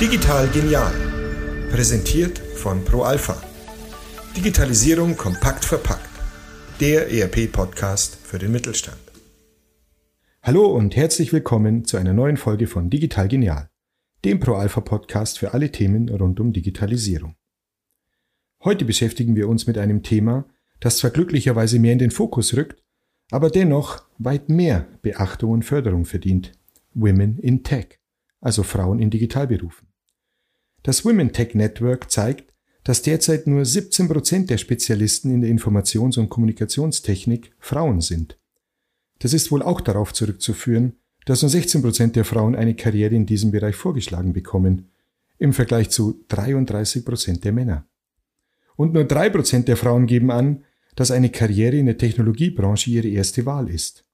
Digital genial. Präsentiert von ProAlpha. Digitalisierung kompakt verpackt. Der ERP-Podcast für den Mittelstand. Hallo und herzlich willkommen zu einer neuen Folge von Digital Genial, dem ProAlpha-Podcast für alle Themen rund um Digitalisierung. Heute beschäftigen wir uns mit einem Thema, das zwar glücklicherweise mehr in den Fokus rückt, aber dennoch weit mehr Beachtung und Förderung verdient. Women in Tech, also Frauen in Digitalberufen. Das Women Tech Network zeigt, dass derzeit nur 17 Prozent der Spezialisten in der Informations- und Kommunikationstechnik Frauen sind. Das ist wohl auch darauf zurückzuführen, dass nur 16 Prozent der Frauen eine Karriere in diesem Bereich vorgeschlagen bekommen, im Vergleich zu 33 Prozent der Männer. Und nur drei Prozent der Frauen geben an, dass eine Karriere in der Technologiebranche ihre erste Wahl ist.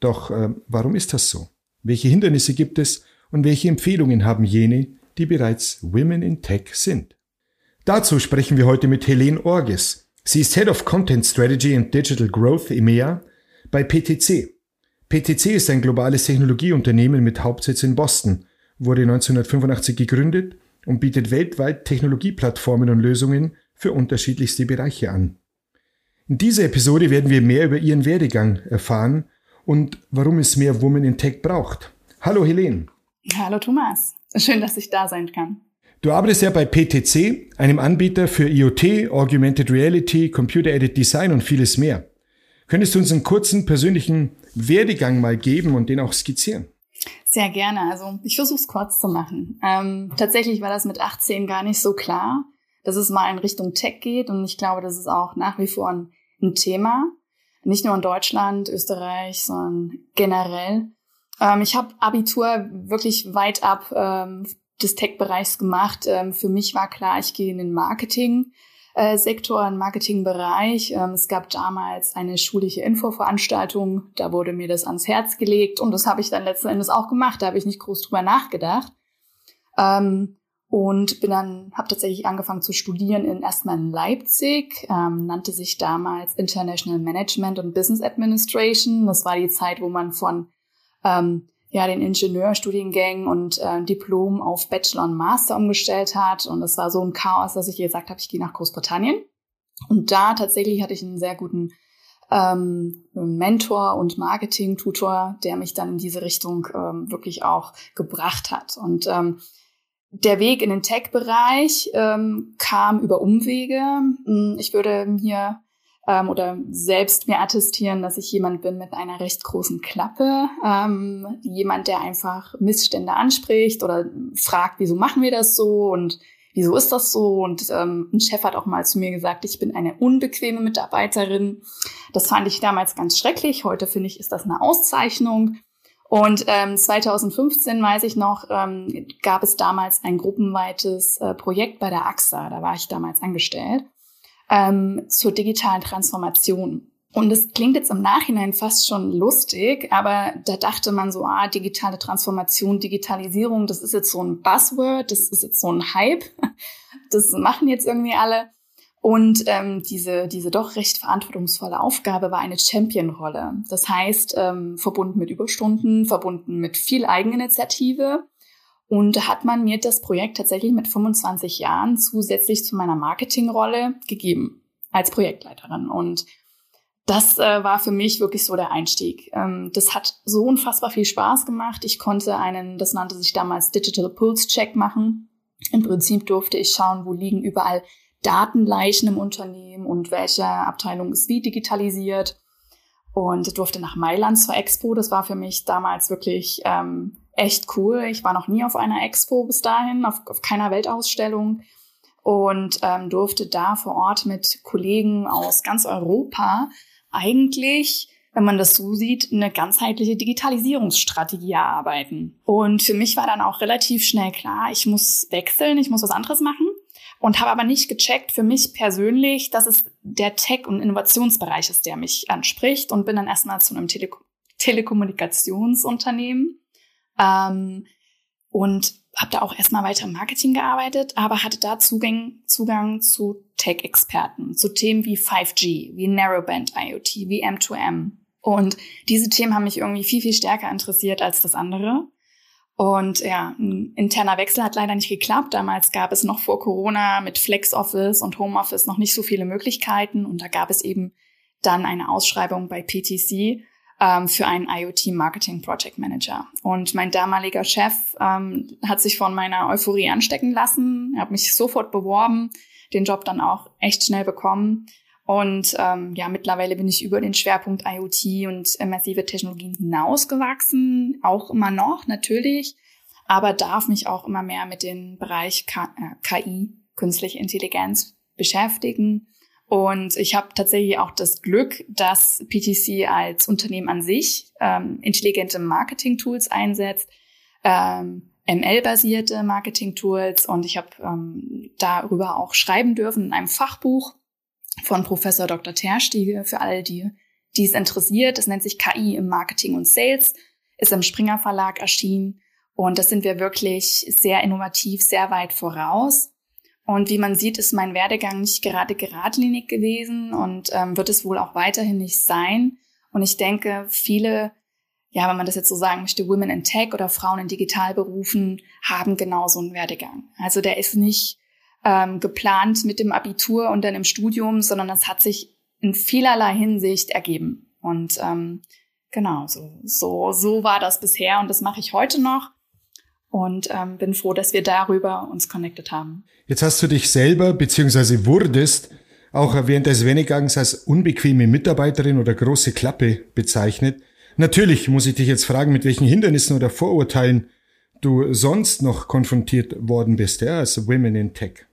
Doch äh, warum ist das so? Welche Hindernisse gibt es und welche Empfehlungen haben jene, die bereits Women in Tech sind? Dazu sprechen wir heute mit Helene Orges. Sie ist Head of Content Strategy and Digital Growth EMEA bei PTC. PTC ist ein globales Technologieunternehmen mit Hauptsitz in Boston, wurde 1985 gegründet und bietet weltweit Technologieplattformen und Lösungen für unterschiedlichste Bereiche an. In dieser Episode werden wir mehr über ihren Werdegang erfahren und warum es mehr Women in Tech braucht. Hallo Helene. Hallo Thomas. Schön, dass ich da sein kann. Du arbeitest ja bei PTC, einem Anbieter für IoT, Augmented Reality, Computer-Aided Design und vieles mehr. Könntest du uns einen kurzen persönlichen Werdegang mal geben und den auch skizzieren? Sehr gerne. Also ich versuche es kurz zu machen. Ähm, tatsächlich war das mit 18 gar nicht so klar, dass es mal in Richtung Tech geht und ich glaube, das ist auch nach wie vor ein, ein Thema. Nicht nur in Deutschland, Österreich, sondern generell. Ähm, ich habe Abitur wirklich weit ab ähm, des Tech-Bereichs gemacht. Ähm, für mich war klar, ich gehe in den Marketing. Äh, Sektor, im Marketingbereich. Ähm, es gab damals eine schulische Infoveranstaltung, da wurde mir das ans Herz gelegt und das habe ich dann letzten Endes auch gemacht. Da habe ich nicht groß drüber nachgedacht. Ähm, und bin dann, habe tatsächlich angefangen zu studieren in erstmal in Leipzig, ähm, nannte sich damals International Management und Business Administration. Das war die Zeit, wo man von ähm, ja, den Ingenieurstudiengängen und äh, Diplom auf Bachelor und Master umgestellt hat. Und es war so ein Chaos, dass ich gesagt habe, ich gehe nach Großbritannien. Und da tatsächlich hatte ich einen sehr guten ähm, Mentor und Marketing-Tutor, der mich dann in diese Richtung ähm, wirklich auch gebracht hat. Und ähm, der Weg in den Tech-Bereich ähm, kam über Umwege. Hm, ich würde mir ähm, oder selbst mir attestieren, dass ich jemand bin mit einer recht großen Klappe. Ähm, jemand, der einfach Missstände anspricht oder fragt, wieso machen wir das so und wieso ist das so? Und ähm, ein Chef hat auch mal zu mir gesagt, ich bin eine unbequeme Mitarbeiterin. Das fand ich damals ganz schrecklich. Heute finde ich, ist das eine Auszeichnung. Und ähm, 2015, weiß ich noch, ähm, gab es damals ein gruppenweites äh, Projekt bei der AXA. Da war ich damals angestellt ähm, zur digitalen Transformation. Und es klingt jetzt im Nachhinein fast schon lustig, aber da dachte man so, ah, digitale Transformation, Digitalisierung, das ist jetzt so ein Buzzword, das ist jetzt so ein Hype, das machen jetzt irgendwie alle. Und ähm, diese, diese doch recht verantwortungsvolle Aufgabe war eine Champion-Rolle. Das heißt, ähm, verbunden mit Überstunden, verbunden mit viel Eigeninitiative und da hat man mir das Projekt tatsächlich mit 25 Jahren zusätzlich zu meiner Marketingrolle gegeben als Projektleiterin. Und das äh, war für mich wirklich so der Einstieg. Ähm, das hat so unfassbar viel Spaß gemacht. Ich konnte einen, das nannte sich damals Digital Pulse Check machen. Im Prinzip durfte ich schauen, wo liegen überall Datenleichen im Unternehmen und welche Abteilung ist wie digitalisiert. Und durfte nach Mailand zur Expo. Das war für mich damals wirklich ähm, echt cool. Ich war noch nie auf einer Expo bis dahin, auf, auf keiner Weltausstellung und ähm, durfte da vor Ort mit Kollegen aus ganz Europa eigentlich, wenn man das so sieht, eine ganzheitliche Digitalisierungsstrategie erarbeiten. Und für mich war dann auch relativ schnell klar, ich muss wechseln, ich muss was anderes machen und habe aber nicht gecheckt für mich persönlich, dass es der Tech- und Innovationsbereich ist, der mich anspricht und bin dann erstmal zu einem Tele Telekommunikationsunternehmen ähm, und habe da auch erstmal weiter im Marketing gearbeitet, aber hatte da Zugang, Zugang zu Tech-Experten, zu Themen wie 5G, wie Narrowband IoT, wie M2M. Und diese Themen haben mich irgendwie viel, viel stärker interessiert als das andere. Und ja, ein interner Wechsel hat leider nicht geklappt. Damals gab es noch vor Corona mit Flex Office und Home Office noch nicht so viele Möglichkeiten. Und da gab es eben dann eine Ausschreibung bei PTC ähm, für einen IoT Marketing Project Manager. Und mein damaliger Chef ähm, hat sich von meiner Euphorie anstecken lassen. Hat mich sofort beworben, den Job dann auch echt schnell bekommen. Und ähm, ja, mittlerweile bin ich über den Schwerpunkt IoT und immersive Technologien hinausgewachsen, auch immer noch natürlich, aber darf mich auch immer mehr mit dem Bereich K äh, KI, künstliche Intelligenz, beschäftigen. Und ich habe tatsächlich auch das Glück, dass PTC als Unternehmen an sich ähm, intelligente Marketing-Tools einsetzt, ähm, ML-basierte Marketing-Tools. Und ich habe ähm, darüber auch schreiben dürfen in einem Fachbuch von Professor Dr. Terstiege für alle, die, die es interessiert. Das nennt sich KI im Marketing und Sales, ist im Springer Verlag erschienen. Und das sind wir wirklich sehr innovativ, sehr weit voraus. Und wie man sieht, ist mein Werdegang nicht gerade geradlinig gewesen und ähm, wird es wohl auch weiterhin nicht sein. Und ich denke, viele, ja, wenn man das jetzt so sagen möchte, Women in Tech oder Frauen in Digitalberufen haben genauso einen Werdegang. Also der ist nicht ähm, geplant mit dem Abitur und dann im Studium, sondern das hat sich in vielerlei Hinsicht ergeben. Und ähm, genau, so, so, so war das bisher und das mache ich heute noch und ähm, bin froh, dass wir darüber uns connected haben. Jetzt hast du dich selber beziehungsweise wurdest auch während des Wenigangs als unbequeme Mitarbeiterin oder große Klappe bezeichnet. Natürlich muss ich dich jetzt fragen, mit welchen Hindernissen oder Vorurteilen du sonst noch konfrontiert worden bist, ja, als Women in Tech.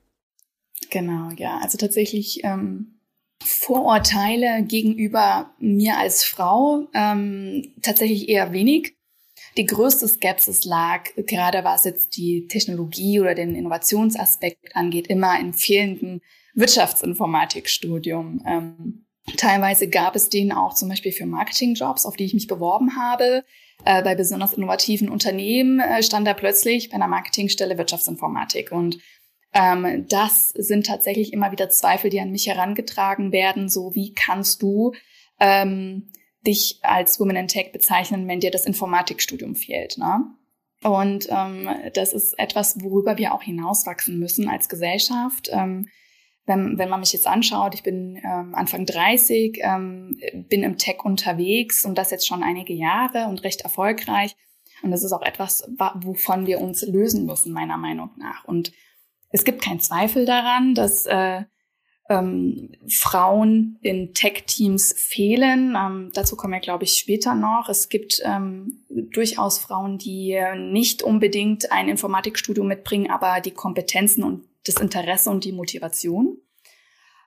Genau, ja. Also tatsächlich ähm, Vorurteile gegenüber mir als Frau ähm, tatsächlich eher wenig. Die größte Skepsis lag, gerade was jetzt die Technologie oder den Innovationsaspekt angeht, immer in fehlendem Wirtschaftsinformatikstudium. Ähm, teilweise gab es den auch zum Beispiel für Marketingjobs, auf die ich mich beworben habe. Äh, bei besonders innovativen Unternehmen äh, stand da plötzlich bei einer Marketingstelle Wirtschaftsinformatik. Und ähm, das sind tatsächlich immer wieder Zweifel, die an mich herangetragen werden. So, wie kannst du ähm, dich als Women in Tech bezeichnen, wenn dir das Informatikstudium fehlt? Ne? Und ähm, das ist etwas, worüber wir auch hinauswachsen müssen als Gesellschaft. Ähm, wenn, wenn man mich jetzt anschaut, ich bin ähm, Anfang 30, ähm, bin im Tech unterwegs und das jetzt schon einige Jahre und recht erfolgreich. Und das ist auch etwas, wovon wir uns lösen müssen, meiner Meinung nach. Und es gibt keinen Zweifel daran, dass äh, ähm, Frauen in Tech-Teams fehlen. Ähm, dazu kommen wir, glaube ich, später noch. Es gibt ähm, durchaus Frauen, die nicht unbedingt ein Informatikstudium mitbringen, aber die Kompetenzen und das Interesse und die Motivation.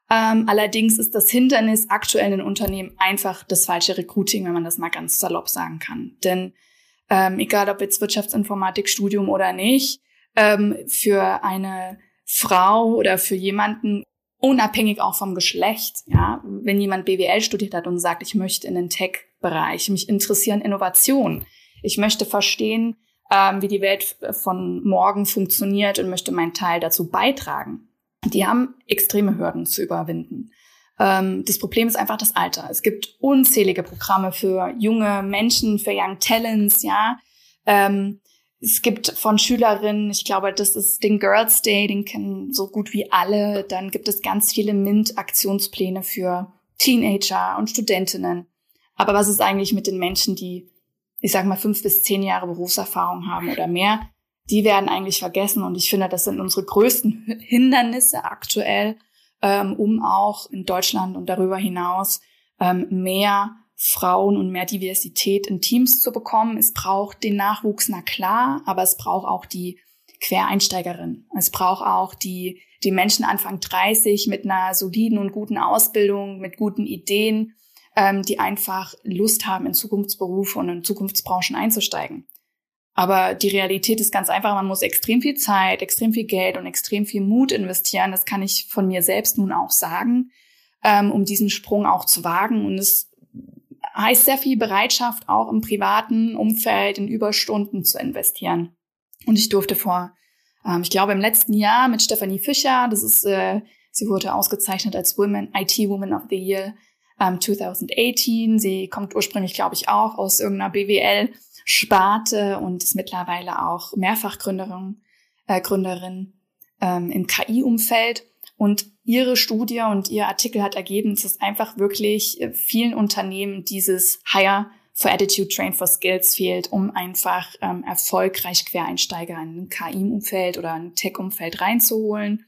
Ähm, allerdings ist das Hindernis aktuell in Unternehmen einfach das falsche Recruiting, wenn man das mal ganz salopp sagen kann. Denn ähm, egal ob jetzt Wirtschaftsinformatikstudium oder nicht, ähm, für eine Frau oder für jemanden unabhängig auch vom Geschlecht, ja, wenn jemand BWL studiert hat und sagt, ich möchte in den Tech-Bereich, mich interessieren Innovationen, ich möchte verstehen, ähm, wie die Welt von morgen funktioniert und möchte meinen Teil dazu beitragen. Die haben extreme Hürden zu überwinden. Ähm, das Problem ist einfach das Alter. Es gibt unzählige Programme für junge Menschen, für Young Talents, ja. Ähm, es gibt von Schülerinnen, ich glaube, das ist den Girls Day, den kennen so gut wie alle. Dann gibt es ganz viele MINT-Aktionspläne für Teenager und Studentinnen. Aber was ist eigentlich mit den Menschen, die, ich sage mal, fünf bis zehn Jahre Berufserfahrung haben oder mehr? Die werden eigentlich vergessen. Und ich finde, das sind unsere größten Hindernisse aktuell, ähm, um auch in Deutschland und darüber hinaus ähm, mehr Frauen und mehr Diversität in Teams zu bekommen. Es braucht den Nachwuchs, na klar, aber es braucht auch die Quereinsteigerin. Es braucht auch die, die Menschen Anfang 30 mit einer soliden und guten Ausbildung, mit guten Ideen, ähm, die einfach Lust haben, in Zukunftsberufe und in Zukunftsbranchen einzusteigen. Aber die Realität ist ganz einfach, man muss extrem viel Zeit, extrem viel Geld und extrem viel Mut investieren. Das kann ich von mir selbst nun auch sagen, ähm, um diesen Sprung auch zu wagen. Und es heißt sehr viel Bereitschaft, auch im privaten Umfeld in Überstunden zu investieren. Und ich durfte vor, ähm, ich glaube, im letzten Jahr mit Stephanie Fischer, das ist, äh, sie wurde ausgezeichnet als Women, IT Woman of the Year, ähm, 2018. Sie kommt ursprünglich, glaube ich, auch aus irgendeiner BWL-Sparte und ist mittlerweile auch Mehrfachgründerin äh, Gründerin, ähm, im KI-Umfeld. Und ihre Studie und ihr Artikel hat ergeben, dass einfach wirklich äh, vielen Unternehmen dieses Hire for Attitude, Train for Skills fehlt, um einfach ähm, erfolgreich Quereinsteiger in ein KI-Umfeld oder ein Tech-Umfeld reinzuholen.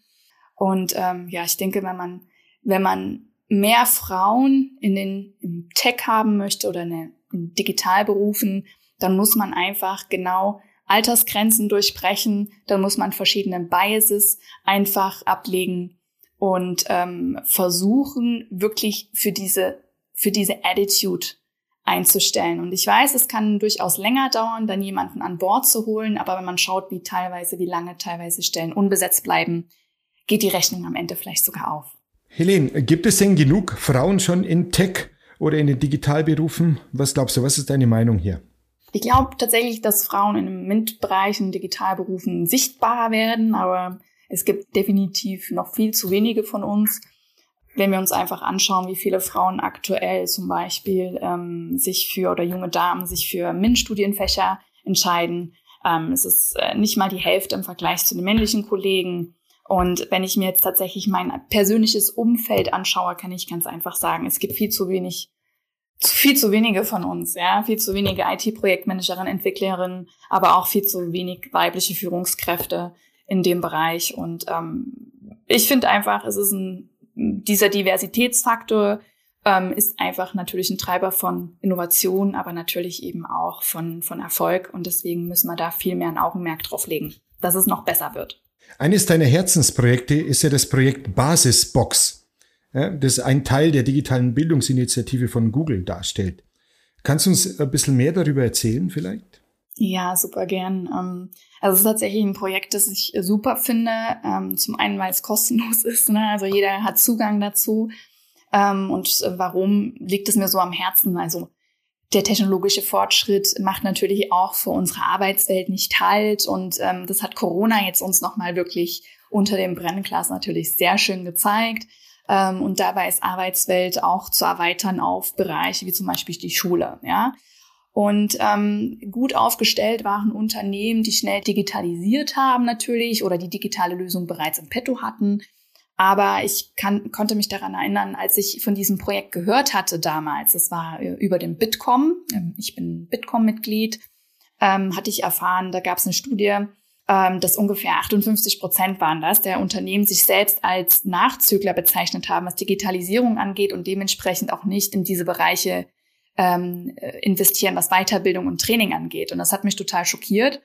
Und ähm, ja, ich denke, wenn man, wenn man mehr Frauen in den im Tech haben möchte oder in, in Digitalberufen, dann muss man einfach genau Altersgrenzen durchbrechen, dann muss man verschiedene Biases einfach ablegen und ähm, versuchen, wirklich für diese, für diese Attitude einzustellen. Und ich weiß, es kann durchaus länger dauern, dann jemanden an Bord zu holen, aber wenn man schaut, wie teilweise, wie lange teilweise Stellen unbesetzt bleiben, geht die Rechnung am Ende vielleicht sogar auf. Helene, gibt es denn genug Frauen schon in Tech oder in den Digitalberufen? Was glaubst du, was ist deine Meinung hier? Ich glaube tatsächlich, dass Frauen in den MINT-Bereichen, Digitalberufen sichtbarer werden, aber es gibt definitiv noch viel zu wenige von uns. Wenn wir uns einfach anschauen, wie viele Frauen aktuell zum Beispiel ähm, sich für oder junge Damen sich für MINT-Studienfächer entscheiden, ähm, es ist äh, nicht mal die Hälfte im Vergleich zu den männlichen Kollegen. Und wenn ich mir jetzt tatsächlich mein persönliches Umfeld anschaue, kann ich ganz einfach sagen, es gibt viel zu wenig, viel zu wenige von uns, ja, viel zu wenige IT-Projektmanagerinnen, Entwicklerinnen, aber auch viel zu wenig weibliche Führungskräfte in dem Bereich. Und ähm, ich finde einfach, es ist ein dieser Diversitätsfaktor ähm, ist einfach natürlich ein Treiber von Innovation, aber natürlich eben auch von, von Erfolg. Und deswegen müssen wir da viel mehr ein Augenmerk drauf legen, dass es noch besser wird. Eines deiner Herzensprojekte ist ja das Projekt Basisbox, ja, das ein Teil der digitalen Bildungsinitiative von Google darstellt. Kannst du uns ein bisschen mehr darüber erzählen vielleicht? Ja, super gern. Ähm, also es ist tatsächlich ein Projekt, das ich super finde. Ähm, zum einen, weil es kostenlos ist. Ne? Also jeder hat Zugang dazu. Ähm, und warum liegt es mir so am Herzen? Also der technologische Fortschritt macht natürlich auch für unsere Arbeitswelt nicht halt. Und das hat Corona jetzt uns nochmal wirklich unter dem Brennglas natürlich sehr schön gezeigt. und dabei ist Arbeitswelt auch zu erweitern auf Bereiche wie zum Beispiel die Schule. Ja, und ähm, gut aufgestellt waren Unternehmen, die schnell digitalisiert haben natürlich oder die digitale Lösung bereits im Petto hatten. Aber ich kann, konnte mich daran erinnern, als ich von diesem Projekt gehört hatte damals, das war äh, über den Bitkom, ähm, ich bin Bitkom-Mitglied, ähm, hatte ich erfahren, da gab es eine Studie, ähm, dass ungefähr 58 Prozent waren das, der Unternehmen sich selbst als Nachzügler bezeichnet haben, was Digitalisierung angeht und dementsprechend auch nicht in diese Bereiche ähm, investieren, was Weiterbildung und Training angeht. Und das hat mich total schockiert.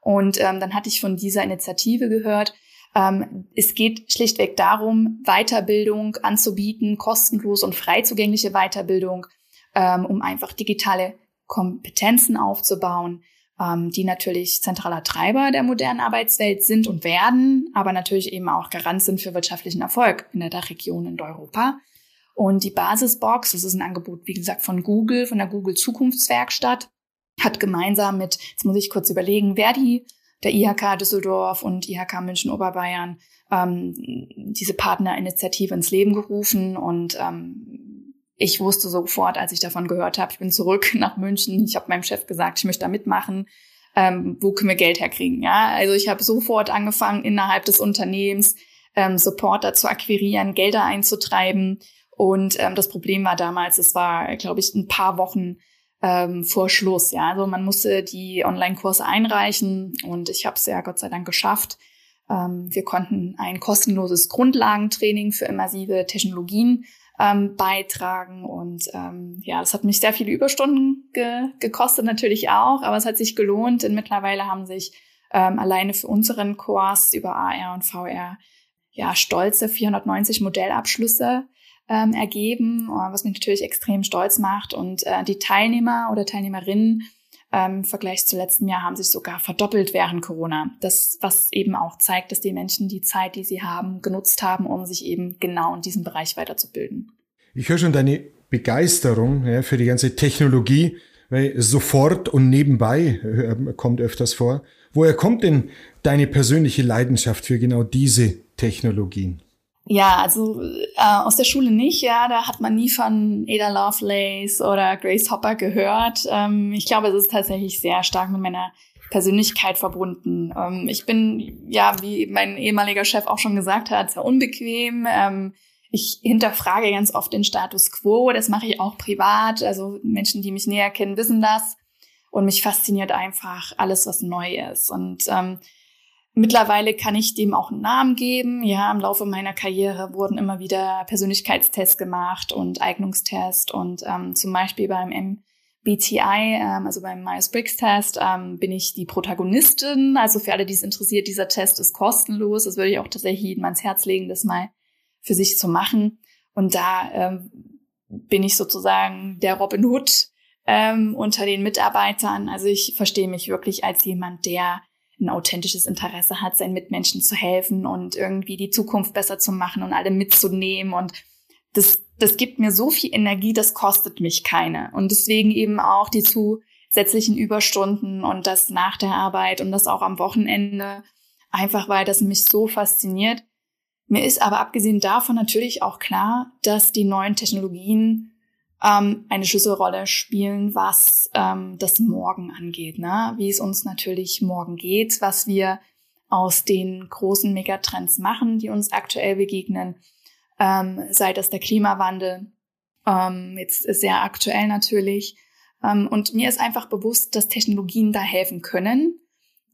Und ähm, dann hatte ich von dieser Initiative gehört, ähm, es geht schlichtweg darum, Weiterbildung anzubieten, kostenlos und frei zugängliche Weiterbildung, ähm, um einfach digitale Kompetenzen aufzubauen, ähm, die natürlich zentraler Treiber der modernen Arbeitswelt sind und werden, aber natürlich eben auch Garant sind für wirtschaftlichen Erfolg in der Dachregion in Europa. Und die Basisbox, das ist ein Angebot, wie gesagt, von Google, von der Google Zukunftswerkstatt, hat gemeinsam mit, jetzt muss ich kurz überlegen, Verdi, der IHK Düsseldorf und IHK München Oberbayern ähm, diese Partnerinitiative ins Leben gerufen und ähm, ich wusste sofort, als ich davon gehört habe, ich bin zurück nach München. Ich habe meinem Chef gesagt, ich möchte da mitmachen. Ähm, wo können wir Geld herkriegen? Ja, also ich habe sofort angefangen, innerhalb des Unternehmens ähm, Supporter zu akquirieren, Gelder einzutreiben und ähm, das Problem war damals, es war, glaube ich, ein paar Wochen ähm, vor Schluss. Ja, also man musste die Online-Kurse einreichen und ich habe es ja Gott sei Dank geschafft. Ähm, wir konnten ein kostenloses Grundlagentraining für immersive Technologien ähm, beitragen und ähm, ja, das hat mich sehr viele Überstunden ge gekostet natürlich auch, aber es hat sich gelohnt. Denn mittlerweile haben sich ähm, alleine für unseren Kurs über AR und VR ja stolze 490 Modellabschlüsse ähm, ergeben, äh, was mich natürlich extrem stolz macht. Und äh, die Teilnehmer oder Teilnehmerinnen ähm, im Vergleich zu letztem Jahr haben sich sogar verdoppelt während Corona. Das, was eben auch zeigt, dass die Menschen die Zeit, die sie haben, genutzt haben, um sich eben genau in diesem Bereich weiterzubilden. Ich höre schon deine Begeisterung ja, für die ganze Technologie, weil sofort und nebenbei äh, kommt öfters vor. Woher kommt denn deine persönliche Leidenschaft für genau diese Technologien? Ja, also äh, aus der Schule nicht, ja. Da hat man nie von Ada Lovelace oder Grace Hopper gehört. Ähm, ich glaube, es ist tatsächlich sehr stark mit meiner Persönlichkeit verbunden. Ähm, ich bin, ja, wie mein ehemaliger Chef auch schon gesagt hat, sehr unbequem. Ähm, ich hinterfrage ganz oft den Status quo. Das mache ich auch privat. Also Menschen, die mich näher kennen, wissen das. Und mich fasziniert einfach alles, was neu ist. Und ähm, Mittlerweile kann ich dem auch einen Namen geben. Ja, im Laufe meiner Karriere wurden immer wieder Persönlichkeitstests gemacht und Eignungstests und ähm, zum Beispiel beim MBTI, ähm, also beim Myers-Briggs-Test, ähm, bin ich die Protagonistin. Also für alle, die es interessiert, dieser Test ist kostenlos. Das würde ich auch tatsächlich jedem ans Herz legen, das mal für sich zu machen. Und da ähm, bin ich sozusagen der Robin Hood ähm, unter den Mitarbeitern. Also ich verstehe mich wirklich als jemand, der ein authentisches Interesse hat, seinen Mitmenschen zu helfen und irgendwie die Zukunft besser zu machen und alle mitzunehmen. Und das, das gibt mir so viel Energie, das kostet mich keine. Und deswegen eben auch die zusätzlichen Überstunden und das nach der Arbeit und das auch am Wochenende, einfach weil das mich so fasziniert. Mir ist aber abgesehen davon natürlich auch klar, dass die neuen Technologien ähm, eine Schlüsselrolle spielen, was ähm, das Morgen angeht, ne? wie es uns natürlich morgen geht, was wir aus den großen Megatrends machen, die uns aktuell begegnen, ähm, sei das der Klimawandel, ähm, jetzt sehr aktuell natürlich. Ähm, und mir ist einfach bewusst, dass Technologien da helfen können.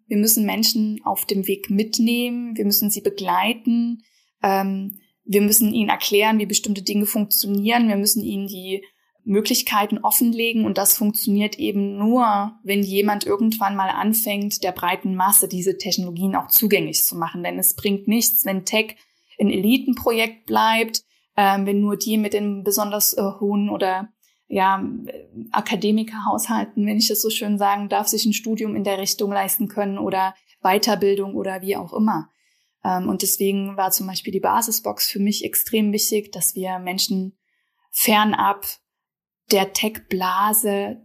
Wir müssen Menschen auf dem Weg mitnehmen, wir müssen sie begleiten, ähm, wir müssen ihnen erklären, wie bestimmte Dinge funktionieren. Wir müssen ihnen die Möglichkeiten offenlegen und das funktioniert eben nur, wenn jemand irgendwann mal anfängt, der breiten Masse diese Technologien auch zugänglich zu machen. Denn es bringt nichts, wenn Tech ein Elitenprojekt bleibt, äh, wenn nur die mit den besonders äh, hohen oder ja, Akademikerhaushalten, wenn ich das so schön sagen darf, sich ein Studium in der Richtung leisten können oder Weiterbildung oder wie auch immer. Ähm, und deswegen war zum Beispiel die Basisbox für mich extrem wichtig, dass wir Menschen fernab der Tech-Blase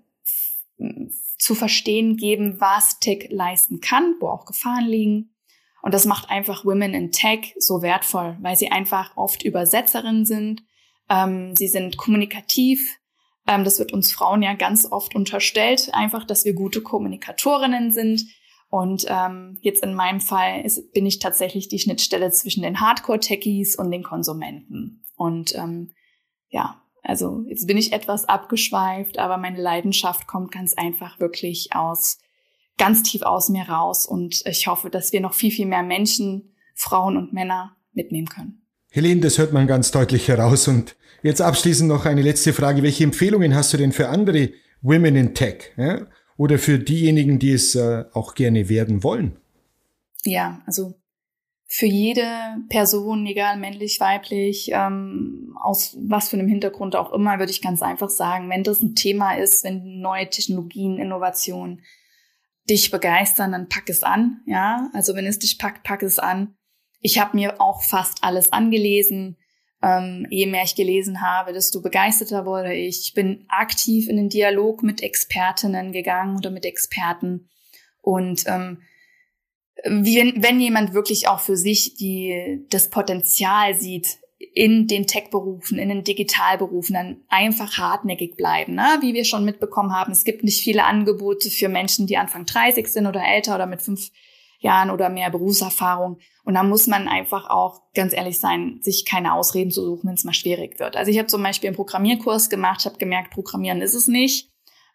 zu verstehen geben, was Tech leisten kann, wo auch Gefahren liegen. Und das macht einfach Women in Tech so wertvoll, weil sie einfach oft Übersetzerinnen sind. Ähm, sie sind kommunikativ. Ähm, das wird uns Frauen ja ganz oft unterstellt, einfach, dass wir gute Kommunikatorinnen sind. Und ähm, jetzt in meinem Fall ist, bin ich tatsächlich die Schnittstelle zwischen den Hardcore-Techies und den Konsumenten. Und ähm, ja, also jetzt bin ich etwas abgeschweift, aber meine Leidenschaft kommt ganz einfach wirklich aus, ganz tief aus mir raus. Und ich hoffe, dass wir noch viel, viel mehr Menschen, Frauen und Männer mitnehmen können. Helene, das hört man ganz deutlich heraus. Und jetzt abschließend noch eine letzte Frage. Welche Empfehlungen hast du denn für andere Women in Tech? Ja? Oder für diejenigen, die es äh, auch gerne werden wollen? Ja, also für jede Person, egal männlich, weiblich, ähm, aus was für einem Hintergrund auch immer, würde ich ganz einfach sagen, wenn das ein Thema ist, wenn neue Technologien, Innovationen dich begeistern, dann pack es an. Ja, also wenn es dich packt, pack es an. Ich habe mir auch fast alles angelesen. Ähm, je mehr ich gelesen habe, desto begeisterter wurde ich. Ich bin aktiv in den Dialog mit Expertinnen gegangen oder mit Experten und ähm, wie, wenn jemand wirklich auch für sich die, das Potenzial sieht, in den Tech-Berufen, in den Digitalberufen dann einfach hartnäckig bleiben. Ne? Wie wir schon mitbekommen haben, es gibt nicht viele Angebote für Menschen, die Anfang 30 sind oder älter oder mit fünf Jahren oder mehr Berufserfahrung. Und da muss man einfach auch, ganz ehrlich sein, sich keine Ausreden zu suchen, wenn es mal schwierig wird. Also ich habe zum Beispiel einen Programmierkurs gemacht, habe gemerkt, Programmieren ist es nicht,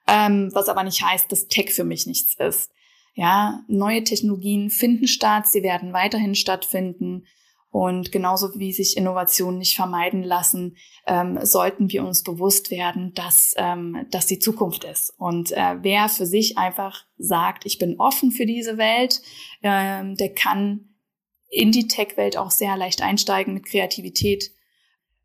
ähm, was aber nicht heißt, dass Tech für mich nichts ist. Ja, neue Technologien finden statt, sie werden weiterhin stattfinden. Und genauso wie sich Innovationen nicht vermeiden lassen, ähm, sollten wir uns bewusst werden, dass ähm, das die Zukunft ist. Und äh, wer für sich einfach sagt, ich bin offen für diese Welt, ähm, der kann in die Tech-Welt auch sehr leicht einsteigen mit Kreativität.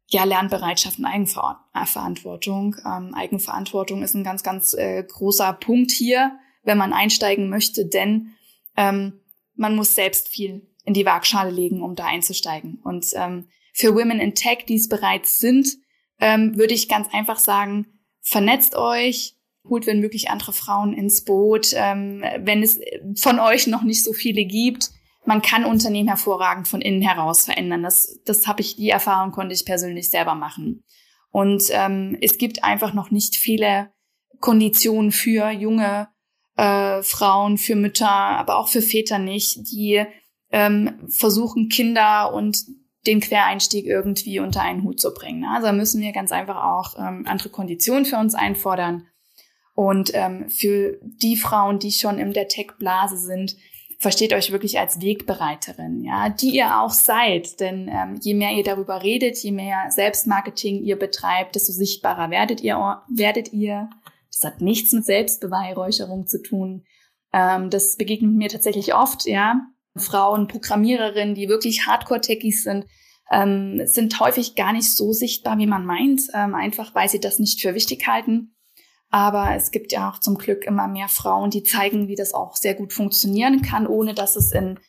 Ja, Lernbereitschaft und Eigenverantwortung. Ähm, Eigenverantwortung ist ein ganz, ganz äh, großer Punkt hier wenn man einsteigen möchte, denn ähm, man muss selbst viel in die Waagschale legen, um da einzusteigen. Und ähm, für Women in Tech, die es bereits sind, ähm, würde ich ganz einfach sagen, vernetzt euch, holt wenn möglich andere Frauen ins Boot. Ähm, wenn es von euch noch nicht so viele gibt, man kann Unternehmen hervorragend von innen heraus verändern. Das, das habe ich, die Erfahrung konnte ich persönlich selber machen. Und ähm, es gibt einfach noch nicht viele Konditionen für junge äh, Frauen, für Mütter, aber auch für Väter nicht, die ähm, versuchen, Kinder und den Quereinstieg irgendwie unter einen Hut zu bringen. Also müssen wir ganz einfach auch ähm, andere Konditionen für uns einfordern. Und ähm, für die Frauen, die schon in der Tech-Blase sind, versteht euch wirklich als Wegbereiterin, ja, die ihr auch seid. Denn ähm, je mehr ihr darüber redet, je mehr Selbstmarketing ihr betreibt, desto sichtbarer werdet ihr, werdet ihr. Das hat nichts mit Selbstbeweihräucherung zu tun. Ähm, das begegnet mir tatsächlich oft, ja. Frauen, Programmiererinnen, die wirklich Hardcore-Techies sind, ähm, sind häufig gar nicht so sichtbar, wie man meint, ähm, einfach weil sie das nicht für wichtig halten. Aber es gibt ja auch zum Glück immer mehr Frauen, die zeigen, wie das auch sehr gut funktionieren kann, ohne dass es in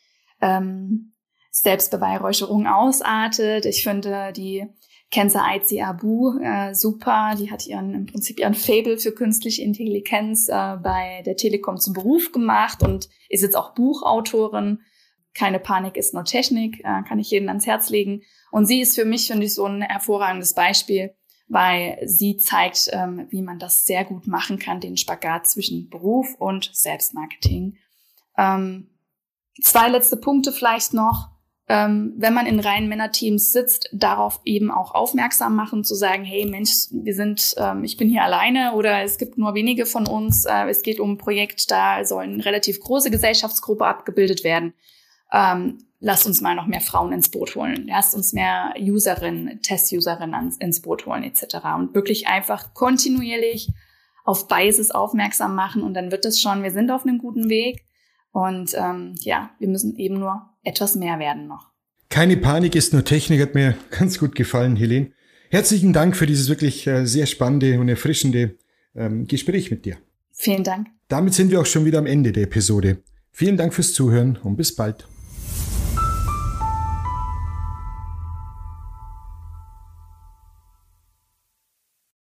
ähm, Selbstbeweihräucherung ausartet. Ich finde die Kenza Aizi Abu äh, super. Die hat ihren im Prinzip ihren Fable für künstliche Intelligenz äh, bei der Telekom zum Beruf gemacht und ist jetzt auch Buchautorin. Keine Panik ist nur Technik, äh, kann ich jedem ans Herz legen. Und sie ist für mich, finde ich, so ein hervorragendes Beispiel, weil sie zeigt, ähm, wie man das sehr gut machen kann, den Spagat zwischen Beruf und Selbstmarketing. Ähm, zwei letzte Punkte vielleicht noch. Ähm, wenn man in reinen Männerteams sitzt, darauf eben auch aufmerksam machen, zu sagen, hey Mensch, wir sind, ähm, ich bin hier alleine oder es gibt nur wenige von uns, äh, es geht um ein Projekt, da soll eine relativ große Gesellschaftsgruppe abgebildet werden. Ähm, lasst uns mal noch mehr Frauen ins Boot holen, lasst uns mehr Userinnen, Test-Userinnen ins Boot holen etc. Und wirklich einfach kontinuierlich auf Basis aufmerksam machen und dann wird es schon, wir sind auf einem guten Weg und ähm, ja, wir müssen eben nur etwas mehr werden noch. Keine Panik ist nur Technik, hat mir ganz gut gefallen, Helene. Herzlichen Dank für dieses wirklich äh, sehr spannende und erfrischende ähm, Gespräch mit dir. Vielen Dank. Damit sind wir auch schon wieder am Ende der Episode. Vielen Dank fürs Zuhören und bis bald.